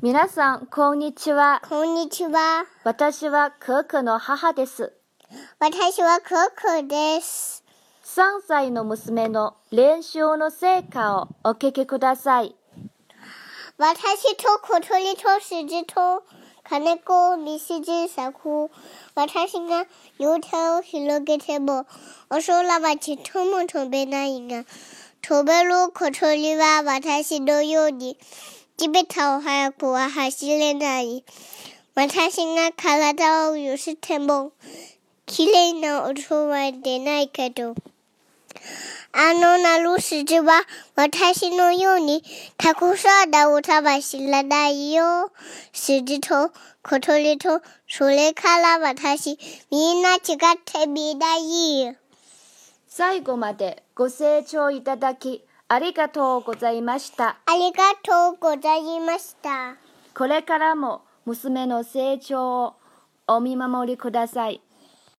皆さん、こんにちは。こんにちは。私はクークの母です。私はクークです。3歳の娘の練習の成果をお聞きください。私と小鳥と羊と金子、西陣作。私が両手を広げても、お空はちっとも飛べないが、飛べる小鳥は私のように、地べたを早くは走れない。私が体を寄せても、綺麗な音は出ないけど、あのなる筋は私のようにたくさんな歌は知らないよ。筋と小鳥とそれから私みんな違ってみない。最後までご清聴いただきありがとうございました。ありがとうございました。これからも娘の成長をお見守りください。